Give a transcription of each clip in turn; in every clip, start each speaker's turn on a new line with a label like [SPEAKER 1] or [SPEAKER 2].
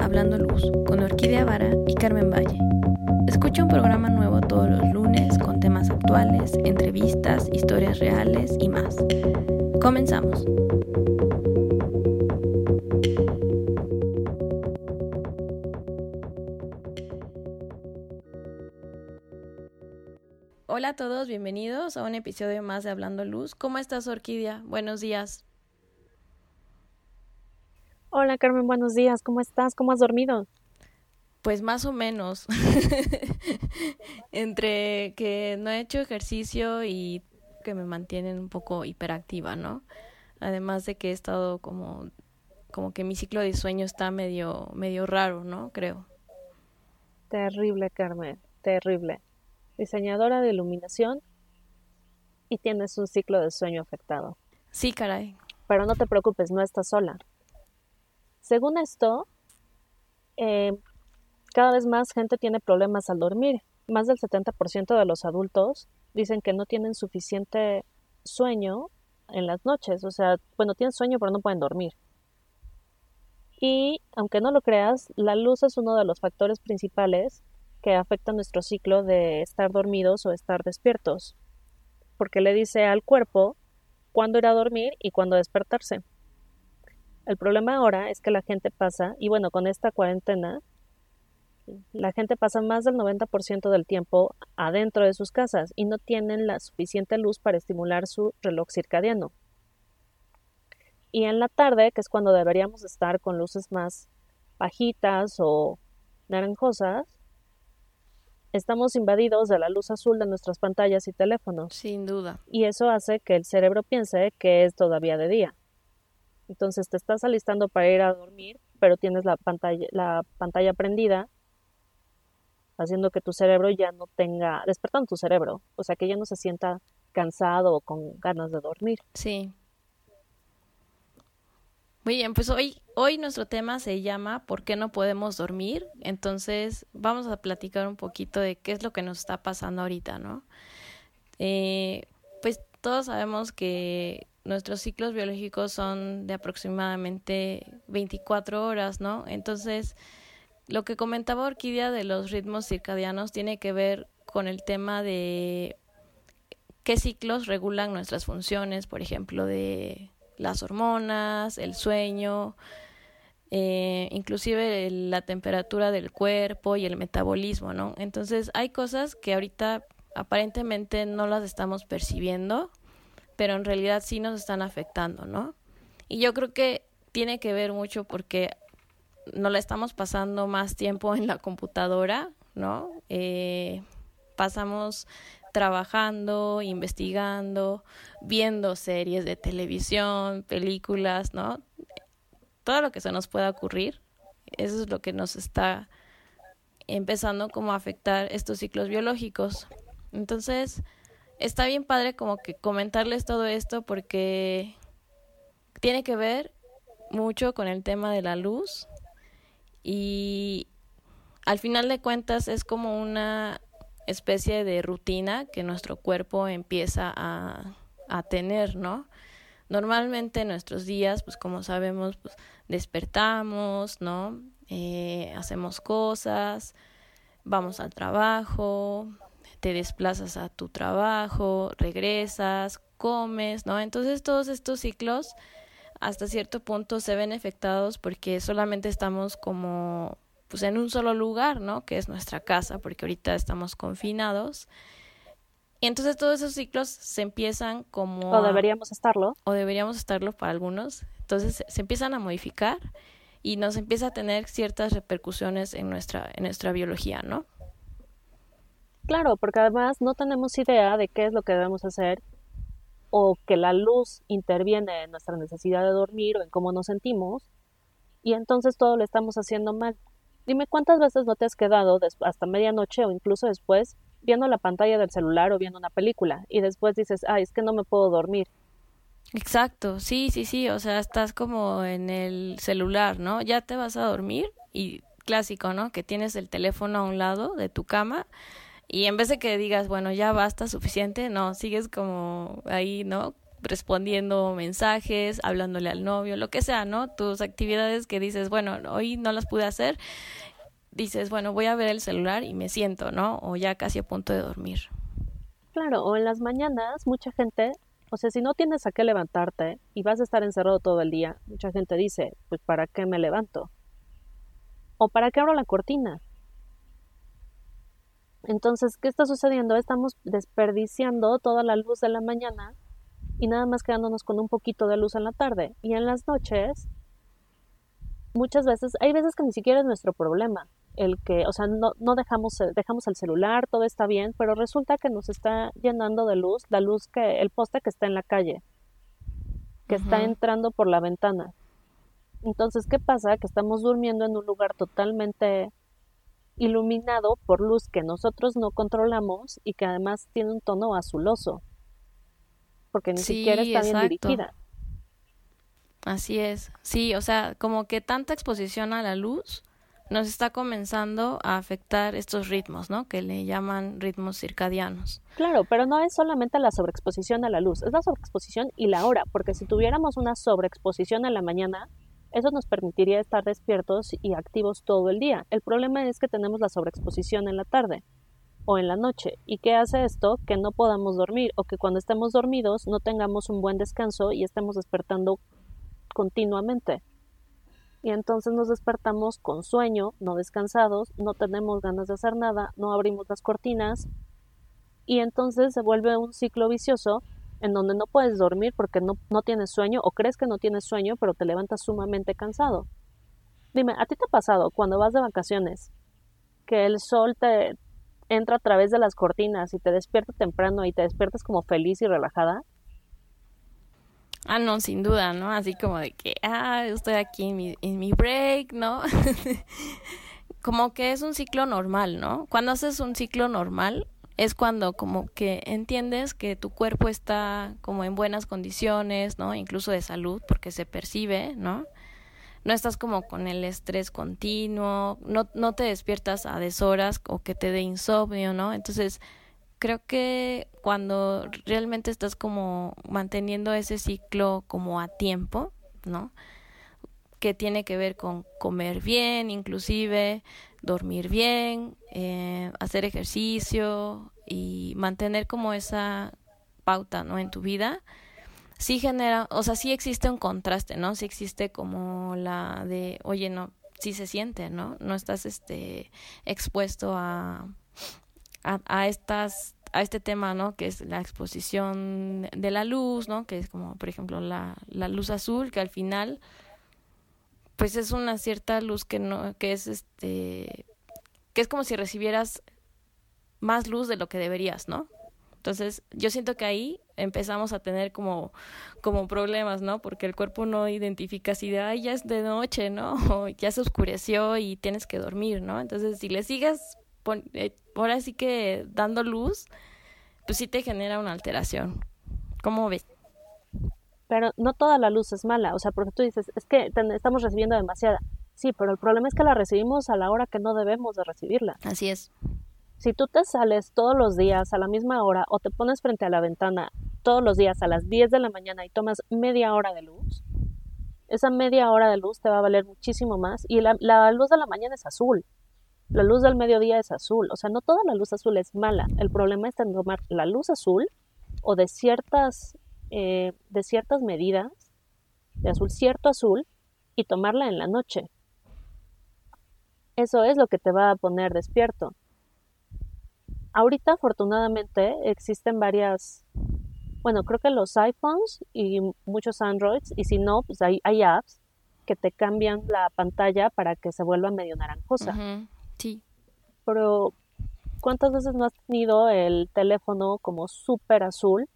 [SPEAKER 1] Hablando Luz con Orquídea Vara y Carmen Valle. Escucha un programa nuevo todos los lunes con temas actuales, entrevistas, historias reales y más. Comenzamos. Hola a todos, bienvenidos a un episodio más de Hablando Luz. ¿Cómo estás, Orquídea? Buenos días.
[SPEAKER 2] Hola Carmen, buenos días. ¿Cómo estás? ¿Cómo has dormido?
[SPEAKER 1] Pues más o menos. Entre que no he hecho ejercicio y que me mantienen un poco hiperactiva, ¿no? Además de que he estado como como que mi ciclo de sueño está medio medio raro, ¿no? Creo.
[SPEAKER 2] Terrible, Carmen, terrible. Diseñadora de iluminación y tienes un ciclo de sueño afectado.
[SPEAKER 1] Sí, caray.
[SPEAKER 2] Pero no te preocupes, no estás sola. Según esto, eh, cada vez más gente tiene problemas al dormir. Más del 70% de los adultos dicen que no tienen suficiente sueño en las noches. O sea, bueno, tienen sueño pero no pueden dormir. Y aunque no lo creas, la luz es uno de los factores principales que afecta nuestro ciclo de estar dormidos o estar despiertos. Porque le dice al cuerpo cuándo ir a dormir y cuándo despertarse. El problema ahora es que la gente pasa, y bueno, con esta cuarentena, la gente pasa más del 90% del tiempo adentro de sus casas y no tienen la suficiente luz para estimular su reloj circadiano. Y en la tarde, que es cuando deberíamos estar con luces más bajitas o naranjosas, estamos invadidos de la luz azul de nuestras pantallas y teléfonos.
[SPEAKER 1] Sin duda.
[SPEAKER 2] Y eso hace que el cerebro piense que es todavía de día. Entonces te estás alistando para ir a dormir, pero tienes la pantalla, la pantalla prendida, haciendo que tu cerebro ya no tenga, despertando tu cerebro, o sea, que ya no se sienta cansado o con ganas de dormir.
[SPEAKER 1] Sí. Muy bien, pues hoy, hoy nuestro tema se llama ¿Por qué no podemos dormir? Entonces vamos a platicar un poquito de qué es lo que nos está pasando ahorita, ¿no? Eh, pues todos sabemos que nuestros ciclos biológicos son de aproximadamente 24 horas, ¿no? Entonces, lo que comentaba Orquídea de los ritmos circadianos tiene que ver con el tema de qué ciclos regulan nuestras funciones, por ejemplo, de las hormonas, el sueño, eh, inclusive la temperatura del cuerpo y el metabolismo, ¿no? Entonces hay cosas que ahorita aparentemente no las estamos percibiendo, pero en realidad sí nos están afectando, ¿no? Y yo creo que tiene que ver mucho porque no la estamos pasando más tiempo en la computadora, ¿no? Eh, pasamos trabajando, investigando, viendo series de televisión, películas, ¿no? Todo lo que se nos pueda ocurrir, eso es lo que nos está empezando como a afectar estos ciclos biológicos. Entonces, está bien padre como que comentarles todo esto porque tiene que ver mucho con el tema de la luz y al final de cuentas es como una especie de rutina que nuestro cuerpo empieza a, a tener, ¿no? Normalmente en nuestros días, pues como sabemos, pues despertamos, ¿no? Eh, hacemos cosas, vamos al trabajo, te desplazas a tu trabajo, regresas, comes, ¿no? Entonces todos estos ciclos hasta cierto punto se ven afectados porque solamente estamos como pues en un solo lugar, ¿no? Que es nuestra casa, porque ahorita estamos confinados. Y entonces todos esos ciclos se empiezan como...
[SPEAKER 2] O deberíamos estarlo.
[SPEAKER 1] O deberíamos estarlo para algunos. Entonces se empiezan a modificar y nos empieza a tener ciertas repercusiones en nuestra, en nuestra biología, ¿no?
[SPEAKER 2] Claro, porque además no tenemos idea de qué es lo que debemos hacer o que la luz interviene en nuestra necesidad de dormir o en cómo nos sentimos y entonces todo lo estamos haciendo mal. Dime cuántas veces no te has quedado hasta medianoche o incluso después viendo la pantalla del celular o viendo una película y después dices, ay, es que no me puedo dormir.
[SPEAKER 1] Exacto, sí, sí, sí, o sea, estás como en el celular, ¿no? Ya te vas a dormir y clásico, ¿no? Que tienes el teléfono a un lado de tu cama y en vez de que digas, bueno, ya basta, suficiente, no, sigues como ahí, ¿no? respondiendo mensajes, hablándole al novio, lo que sea, ¿no? Tus actividades que dices, bueno, hoy no las pude hacer, dices, bueno, voy a ver el celular y me siento, ¿no? O ya casi a punto de dormir.
[SPEAKER 2] Claro, o en las mañanas mucha gente, o sea, si no tienes a qué levantarte y vas a estar encerrado todo el día, mucha gente dice, pues ¿para qué me levanto? ¿O para qué abro la cortina? Entonces, ¿qué está sucediendo? Estamos desperdiciando toda la luz de la mañana y nada más quedándonos con un poquito de luz en la tarde. Y en las noches, muchas veces, hay veces que ni siquiera es nuestro problema. El que, o sea, no, no dejamos, dejamos el celular, todo está bien, pero resulta que nos está llenando de luz, la luz que, el poste que está en la calle, que está entrando por la ventana. Entonces, ¿qué pasa? Que estamos durmiendo en un lugar totalmente iluminado por luz que nosotros no controlamos y que además tiene un tono azuloso, porque ni siquiera está bien dirigida.
[SPEAKER 1] Así es, sí, o sea, como que tanta exposición a la luz nos está comenzando a afectar estos ritmos, ¿no? Que le llaman ritmos circadianos.
[SPEAKER 2] Claro, pero no es solamente la sobreexposición a la luz, es la sobreexposición y la hora, porque si tuviéramos una sobreexposición a la mañana, eso nos permitiría estar despiertos y activos todo el día. El problema es que tenemos la sobreexposición en la tarde o en la noche. ¿Y qué hace esto? Que no podamos dormir o que cuando estemos dormidos no tengamos un buen descanso y estemos despertando continuamente. Y entonces nos despertamos con sueño, no descansados, no tenemos ganas de hacer nada, no abrimos las cortinas y entonces se vuelve un ciclo vicioso en donde no puedes dormir porque no, no tienes sueño o crees que no tienes sueño, pero te levantas sumamente cansado. Dime, ¿a ti te ha pasado cuando vas de vacaciones que el sol te entra a través de las cortinas y te despierta temprano y te despiertas como feliz y relajada?
[SPEAKER 1] Ah, no, sin duda, ¿no? Así como de que, ah, estoy aquí en mi, en mi break, ¿no? como que es un ciclo normal, ¿no? Cuando haces un ciclo normal, es cuando como que entiendes que tu cuerpo está como en buenas condiciones, ¿no? Incluso de salud, porque se percibe, ¿no? No estás como con el estrés continuo, no, no te despiertas a deshoras o que te dé insomnio, ¿no? Entonces, creo que cuando realmente estás como manteniendo ese ciclo como a tiempo, ¿no? Que tiene que ver con comer bien, inclusive, dormir bien, eh, hacer ejercicio y mantener como esa pauta, ¿no? En tu vida, sí genera, o sea, sí existe un contraste, ¿no? Sí existe como la de, oye, no, sí se siente, ¿no? No estás, este, expuesto a, a, estas a este tema, ¿no? Que es la exposición de la luz, ¿no? Que es como, por ejemplo, la, la luz azul, que al final pues es una cierta luz que no que es este que es como si recibieras más luz de lo que deberías, ¿no? Entonces, yo siento que ahí empezamos a tener como, como problemas, ¿no? Porque el cuerpo no identifica si de, ay, ya es de noche, ¿no? O ya se oscureció y tienes que dormir, ¿no? Entonces, si le sigues, por eh, ahora sí que dando luz, pues sí te genera una alteración. ¿Cómo ves?
[SPEAKER 2] pero no toda la luz es mala, o sea, porque tú dices, es que estamos recibiendo demasiada. Sí, pero el problema es que la recibimos a la hora que no debemos de recibirla.
[SPEAKER 1] Así es.
[SPEAKER 2] Si tú te sales todos los días a la misma hora o te pones frente a la ventana todos los días a las 10 de la mañana y tomas media hora de luz, esa media hora de luz te va a valer muchísimo más y la, luz de la mañana es azul. La luz del mediodía es azul, o sea, no toda la luz azul es mala. El problema está en tomar la luz azul o de ciertas eh, de ciertas medidas, de azul cierto azul, y tomarla en la noche. Eso es lo que te va a poner despierto. Ahorita, afortunadamente, existen varias, bueno, creo que los iPhones y muchos Androids, y si no, pues hay, hay apps que te cambian la pantalla para que se vuelva medio naranjosa.
[SPEAKER 1] Sí.
[SPEAKER 2] Pero, ¿cuántas veces no has tenido el teléfono como súper azul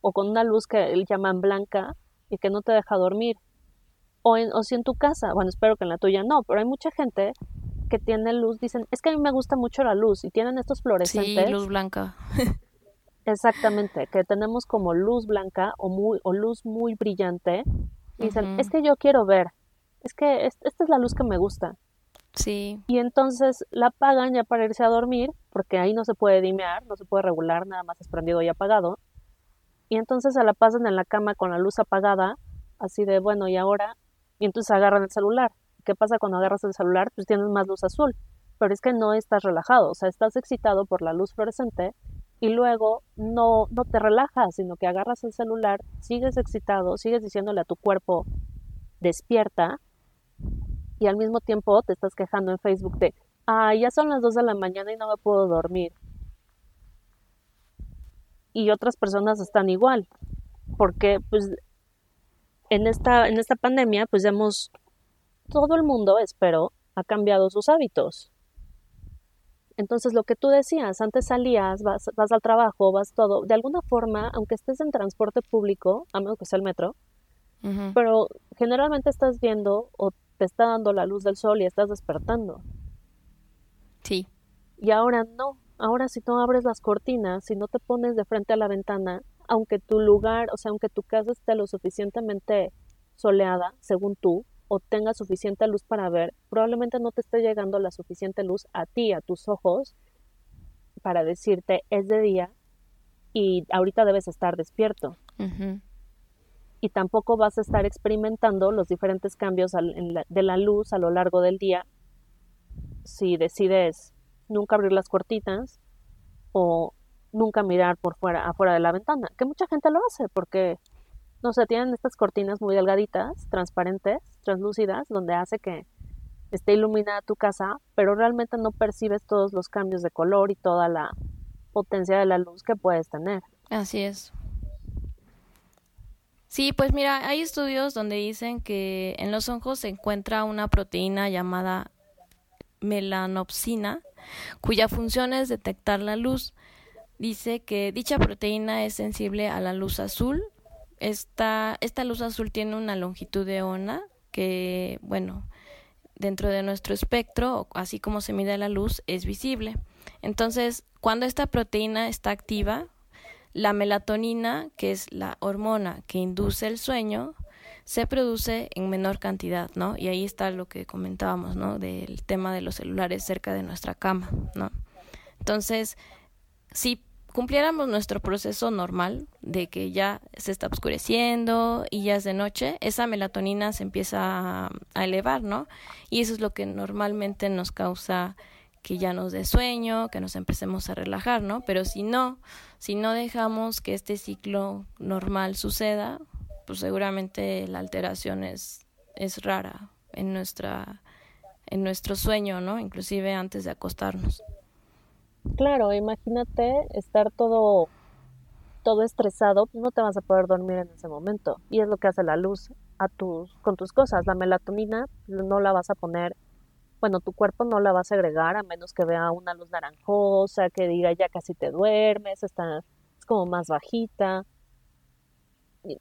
[SPEAKER 2] o con una luz que llaman blanca y que no te deja dormir. O, en, o si en tu casa, bueno, espero que en la tuya no, pero hay mucha gente que tiene luz, dicen, es que a mí me gusta mucho la luz y tienen estos fluorescentes.
[SPEAKER 1] Sí, luz blanca.
[SPEAKER 2] Exactamente, que tenemos como luz blanca o, muy, o luz muy brillante. Y dicen, es que yo quiero ver, es que esta es la luz que me gusta.
[SPEAKER 1] Sí.
[SPEAKER 2] Y entonces la apagan ya para irse a dormir, porque ahí no se puede dimear, no se puede regular, nada más es prendido y apagado y entonces se la pasan en la cama con la luz apagada, así de, bueno, ¿y ahora? Y entonces agarran el celular. ¿Qué pasa cuando agarras el celular? Pues tienes más luz azul, pero es que no estás relajado, o sea, estás excitado por la luz fluorescente y luego no, no te relajas, sino que agarras el celular, sigues excitado, sigues diciéndole a tu cuerpo, despierta, y al mismo tiempo te estás quejando en Facebook de, ah, ya son las 2 de la mañana y no me puedo dormir. Y otras personas están igual, porque pues en esta, en esta pandemia pues hemos, todo el mundo, espero, ha cambiado sus hábitos. Entonces, lo que tú decías, antes salías, vas, vas al trabajo, vas todo, de alguna forma, aunque estés en transporte público, a menos que sea el metro, pero generalmente estás viendo o te está dando la luz del sol y estás despertando.
[SPEAKER 1] Sí.
[SPEAKER 2] Y ahora no, ahora si no abres las cortinas, si no te pones de frente a la ventana, aunque tu lugar, o sea, aunque tu casa esté lo suficientemente soleada, según tú, o tenga suficiente luz para ver, probablemente no te esté llegando la suficiente luz a ti, a tus ojos, para decirte es de día y ahorita debes estar despierto. Y tampoco vas a estar experimentando los diferentes cambios de la luz a lo largo del día si decides nunca abrir las cortinas o nunca mirar por fuera, afuera de la ventana, que mucha gente lo hace porque no sé, tienen estas cortinas muy delgaditas, transparentes, translúcidas, donde hace que esté iluminada tu casa, pero realmente no percibes todos los cambios de color y toda la potencia de la luz que puedes tener.
[SPEAKER 1] Así es. Sí, pues mira, hay estudios donde dicen que en los ojos se encuentra una proteína llamada melanopsina, cuya función es detectar la luz. Dice que dicha proteína es sensible a la luz azul, esta, esta luz azul tiene una longitud de onda que, bueno, dentro de nuestro espectro, así como se mide la luz, es visible. Entonces, cuando esta proteína está activa, la melatonina, que es la hormona que induce el sueño, se produce en menor cantidad, ¿no? Y ahí está lo que comentábamos, ¿no? Del tema de los celulares cerca de nuestra cama, ¿no? Entonces, sí cumpliéramos nuestro proceso normal de que ya se está oscureciendo y ya es de noche, esa melatonina se empieza a, elevar, ¿no? Y eso es lo que normalmente nos causa que ya nos dé sueño, que nos empecemos a relajar, ¿no? Pero si no, si no dejamos que este ciclo normal suceda, pues seguramente la alteración es, es rara en nuestra en nuestro sueño, ¿no? Inclusive antes de acostarnos.
[SPEAKER 2] Claro, imagínate estar todo, todo estresado, pues no te vas a poder dormir en ese momento. Y es lo que hace la luz a tus, con tus cosas. La melatonina no la vas a poner, bueno, tu cuerpo no la va a segregar a menos que vea una luz naranjosa, que diga ya casi te duermes, está, es como más bajita.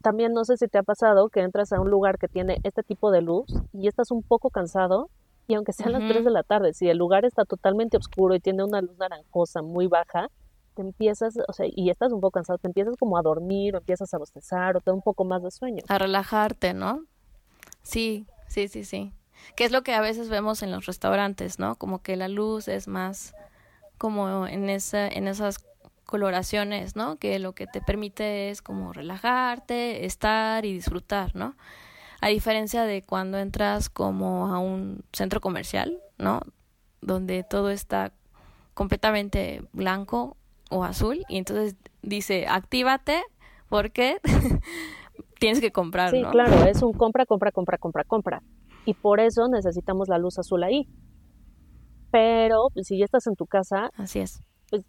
[SPEAKER 2] también no sé si te ha pasado que entras a un lugar que tiene este tipo de luz y estás un poco cansado y aunque sean las 3 de la tarde, si el lugar está totalmente oscuro y tiene una luz naranjosa muy baja, te empiezas, o sea, y estás un poco cansado, te empiezas como a dormir o empiezas a bostezar o te da un poco más de sueño.
[SPEAKER 1] A relajarte, ¿no? Sí, sí, sí, sí. Que es lo que a veces vemos en los restaurantes, ¿no? Como que la luz es más como en esa en esas coloraciones, ¿no? Que lo que te permite es como relajarte, estar y disfrutar, ¿no? A diferencia de cuando entras como a un centro comercial, ¿no? Donde todo está completamente blanco o azul y entonces dice, actívate porque tienes que comprar,
[SPEAKER 2] sí, claro, es un compra, compra, compra, compra, compra. Y por eso necesitamos la luz azul ahí. Pero pues, si ya estás en tu casa,
[SPEAKER 1] así es.
[SPEAKER 2] Pues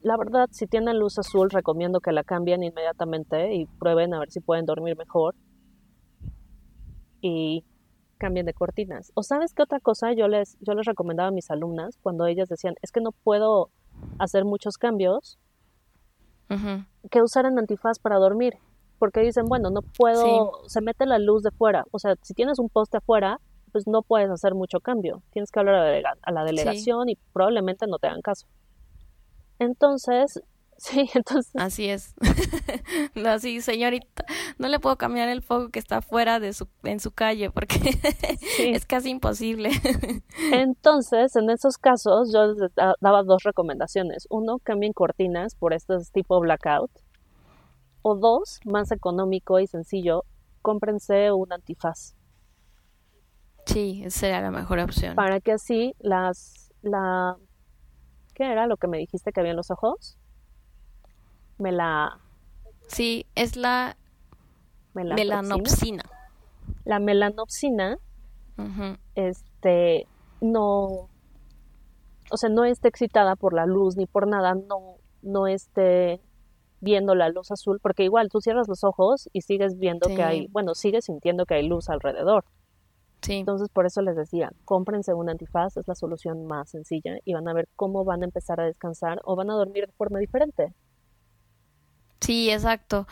[SPEAKER 2] la verdad, si tienen luz azul, recomiendo que la cambien inmediatamente y prueben a ver si pueden dormir mejor y cambien de cortinas. O sabes qué otra cosa yo les, yo les recomendaba a mis alumnas cuando ellas decían, es que no puedo hacer muchos cambios, que usaran antifaz para dormir. Porque dicen, bueno, no puedo, se mete la luz de fuera. O sea, si tienes un poste afuera, pues no puedes hacer mucho cambio. Tienes que hablar a la, delegación y probablemente no te hagan caso. Entonces, Sí, entonces.
[SPEAKER 1] Así es. no, sí, señorita, no le puedo cambiar el foco que está fuera de su, en su calle porque es casi imposible.
[SPEAKER 2] entonces, en esos casos, yo les daba dos recomendaciones. Uno, cambien cortinas por estos tipo blackout. O dos, más económico y sencillo, cómprense un antifaz.
[SPEAKER 1] Sí, esa sería la mejor opción.
[SPEAKER 2] Para que así las, la, ¿qué era lo que me dijiste que había en los ojos? Me la...
[SPEAKER 1] Sí, es la melanopsina.
[SPEAKER 2] La melanopsina, este, no, o sea, no esté excitada por la luz ni por nada, no, no esté viendo la luz azul, porque igual tú cierras los ojos y sigues viendo que hay, bueno, sigues sintiendo que hay luz alrededor.
[SPEAKER 1] Sí.
[SPEAKER 2] Entonces, por eso les decía, cómprense un antifaz, es la solución más sencilla y van a ver cómo van a empezar a descansar o van a dormir de forma diferente.
[SPEAKER 1] Sí, exacto.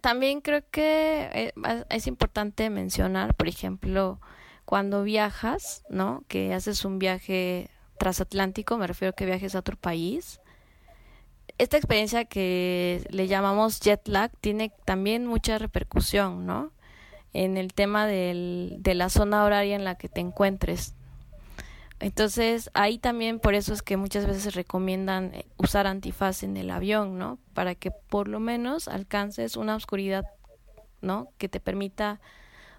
[SPEAKER 1] también creo que eh, es importante mencionar, por ejemplo, cuando viajas, ¿no? Que haces un viaje transatlántico, me refiero a que viajes a otro país. Esta experiencia que le llamamos jet lag tiene también mucha repercusión, ¿no? En el tema del, de la zona horaria en la que te encuentres. Entonces, ahí también por eso es que muchas veces recomiendan eh, usar antifaz en el avión, ¿no? Para que por lo menos alcances una oscuridad, ¿no? Que te permita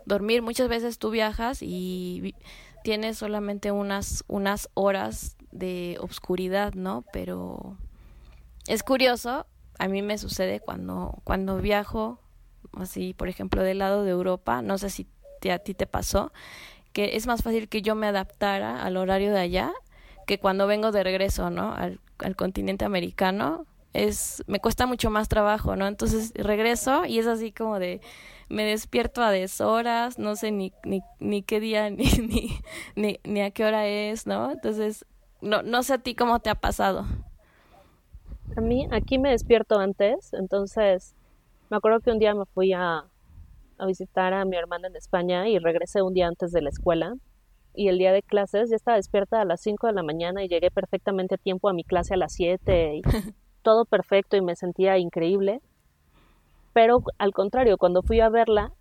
[SPEAKER 1] dormir. Muchas veces tú viajas y tienes solamente unas, unas horas de obscuridad, ¿no? Pero es curioso, a mí me sucede cuando, cuando viajo, así, por ejemplo, del lado de Europa, no sé si a ti te pasó, que es más fácil que yo me adaptara al horario de allá que cuando vengo de regreso, ¿no? Al, continente americano, es, me cuesta mucho más trabajo, ¿no? Entonces regreso y es así como de, me despierto a deshoras, no sé ni, ni, ni qué día ni, ni, ni, ni a qué hora es, ¿no? Entonces, no, no sé a ti cómo te ha pasado.
[SPEAKER 2] A mí, aquí me despierto antes, entonces me acuerdo que un día me fui a, a visitar a mi hermana en España y regresé un día antes de la escuela y el día de clases ya estaba despierta a las 5 de la mañana y llegué perfectamente a tiempo a mi clase a las 7 y todo perfecto y me sentía increíble. Pero al contrario, cuando fui a verla,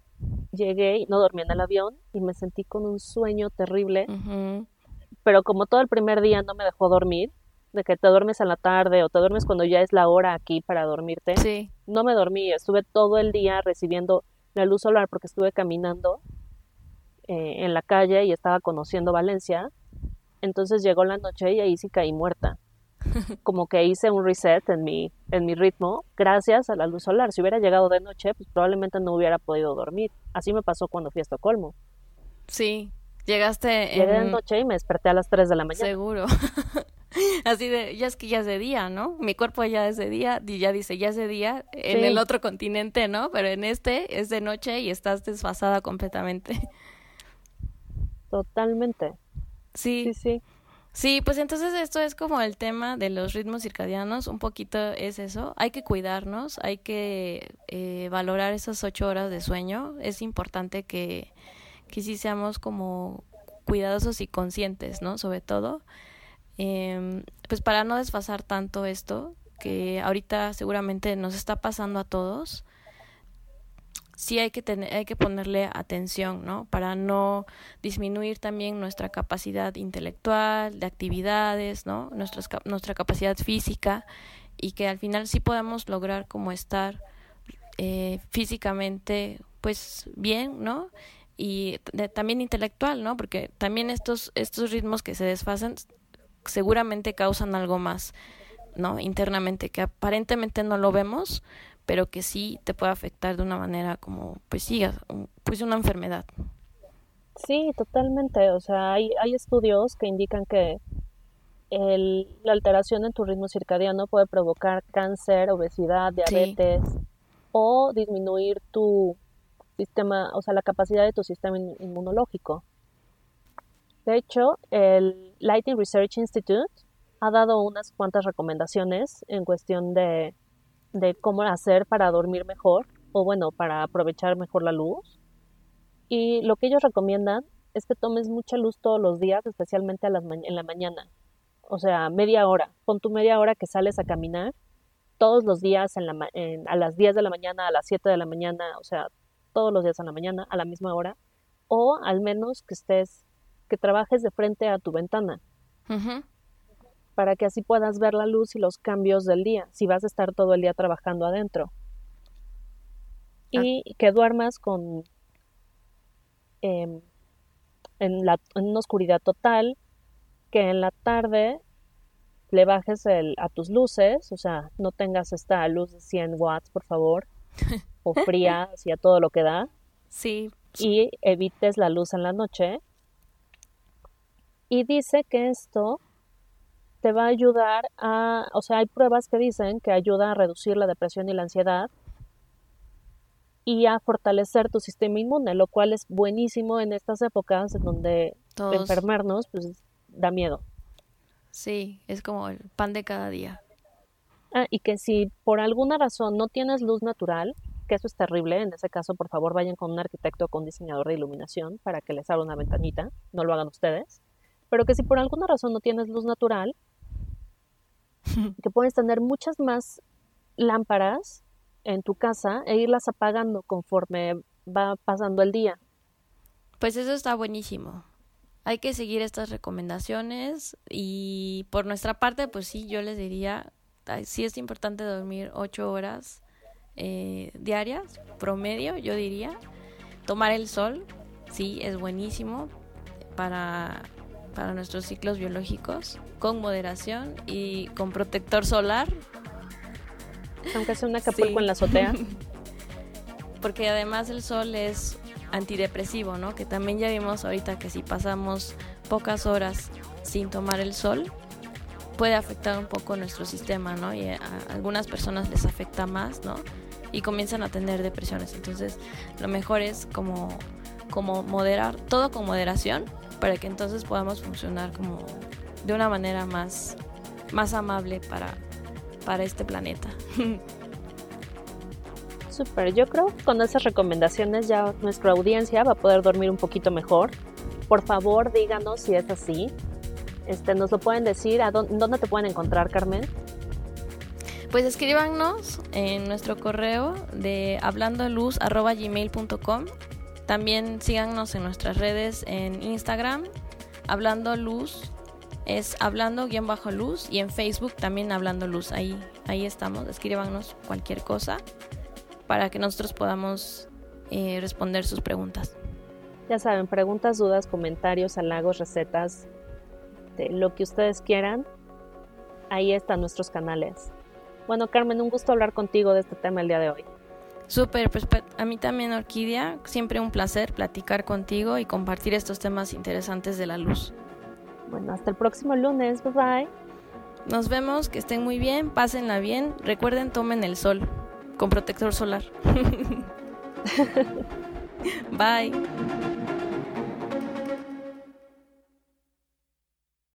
[SPEAKER 2] llegué y no dormí en el avión y me sentí con un sueño terrible. Pero como todo el primer día no me dejó dormir, de que te duermes en la tarde o te duermes cuando ya es la hora aquí para dormirte, no me dormí. Estuve todo el día recibiendo la luz solar porque estuve caminando eh, en la calle y estaba conociendo Valencia. Entonces llegó la noche y ahí sí caí muerta. como que hice un reset en mi, en mi ritmo gracias a la luz solar. Si hubiera llegado de noche, pues probablemente no hubiera podido dormir. Así me pasó cuando fui a Estocolmo.
[SPEAKER 1] Sí, llegaste
[SPEAKER 2] Llegué de noche y me desperté a las 3 de la mañana.
[SPEAKER 1] Seguro. Así de, ya es que ya es de día, ¿no? Mi cuerpo ya es de día, y ya dice, ya es de día en el otro continente, ¿no? Pero en este es de noche y estás desfasada completamente.
[SPEAKER 2] Totalmente.
[SPEAKER 1] Sí.
[SPEAKER 2] Sí, sí.
[SPEAKER 1] Sí, pues entonces esto es como el tema de los ritmos circadianos, un poquito es eso, hay que cuidarnos, hay que eh, valorar esas ocho horas de sueño, es importante que, que sí seamos como cuidadosos y conscientes, ¿no? Sobre todo, eh, pues para no desfasar tanto esto, que ahorita seguramente nos está pasando a todos, sí hay que tener, hay que ponerle atención, ¿no? Para no disminuir también nuestra capacidad intelectual, de actividades, ¿no? Nuestra, capacidad física y que al final sí podamos lograr como estar eh, físicamente, pues bien, ¿no? Y también intelectual, ¿no? Porque también estos, estos ritmos que se desfasan seguramente causan algo más, ¿no? Internamente, que aparentemente no lo vemos, pero que sí te puede afectar de una manera como, pues sí, pues una enfermedad.
[SPEAKER 2] Sí, totalmente. O sea, hay, hay estudios que indican que el, la alteración en tu ritmo circadiano puede provocar cáncer, obesidad, diabetes o disminuir tu sistema, o sea, la capacidad de tu sistema inmunológico. De hecho, el Lighting Research Institute ha dado unas cuantas recomendaciones en cuestión de de cómo hacer para dormir mejor o bueno, para aprovechar mejor la luz. Y lo que ellos recomiendan es que tomes mucha luz todos los días, especialmente en la mañana. O sea, media hora. Pon tu media hora que sales a caminar todos los días en la, a las 10 de la mañana, a las 7 de la mañana, o sea, todos los días a la mañana, a la misma hora. O al menos que estés, que trabajes de frente a tu ventana para que así puedas ver la luz y los cambios del día, si vas a estar todo el día trabajando adentro. y ah. que duermas con em, en, la, en una oscuridad total, que en la tarde le bajes el, a tus luces, o sea, no tengas esta luz de 100 watts, por favor, o fría, a todo lo que da.
[SPEAKER 1] Sí.
[SPEAKER 2] Y evites la luz en la noche. Y dice que esto te va a ayudar a, o sea, hay pruebas que dicen que ayuda a reducir la depresión y la ansiedad y a fortalecer tu sistema inmune, lo cual es buenísimo en estas épocas en donde enfermarnos pues da miedo.
[SPEAKER 1] Sí, es como el pan de cada día.
[SPEAKER 2] Ah, y que si por alguna razón no tienes luz natural, que eso es terrible, en ese caso por favor vayan con un arquitecto o con un diseñador de iluminación para que les abra una ventanita, no lo hagan ustedes, pero que si por alguna razón no tienes luz natural, que puedes tener muchas más lámparas en tu casa e irlas apagando conforme va pasando el día.
[SPEAKER 1] Pues eso está buenísimo. Hay que seguir estas recomendaciones y por nuestra parte, pues sí, yo les diría, sí es importante dormir ocho horas eh, diarias, promedio, yo diría. Tomar el sol, sí, es buenísimo para, para nuestros ciclos biológicos, con moderación y con protector solar,
[SPEAKER 2] aunque sea una Acapulco en la azotea.
[SPEAKER 1] Porque además el sol es antidepresivo, ¿no? Que también ya vimos ahorita que si pasamos pocas horas sin tomar el sol, puede afectar un poco nuestro sistema, ¿no? Y a algunas personas les afecta más, ¿no? Y comienzan a tener depresiones. Entonces, lo mejor es como, como moderar, todo con moderación, para que entonces podamos funcionar como de una manera más, más amable para, para este planeta.
[SPEAKER 2] Super, yo creo que con esas recomendaciones ya nuestra audiencia va a poder dormir un poquito mejor. Por favor, díganos si es así. Este, nos lo pueden decir. ¿A dónde, te pueden encontrar, Carmen?
[SPEAKER 1] Pues escríbanos en nuestro correo de hablandoluz.gmail.com. También síganos en nuestras redes en Instagram, hablando luz es hablando guion bajo luz y en Facebook también hablando luz. Ahí, ahí estamos. Escríbanos cualquier cosa para que nosotros podamos eh, responder sus preguntas.
[SPEAKER 2] Ya saben, preguntas, dudas, comentarios, halagos, recetas, de lo que ustedes quieran. Ahí están nuestros canales. Bueno, Carmen, un gusto hablar contigo de este tema el día de hoy.
[SPEAKER 1] Súper, pues a mí también, Orquídea, siempre un placer platicar contigo y compartir estos temas interesantes de la luz.
[SPEAKER 2] Bueno, hasta el próximo lunes. Bye bye.
[SPEAKER 1] Nos vemos, que estén muy bien, pásenla bien. Recuerden, tomen el sol con protector solar. bye.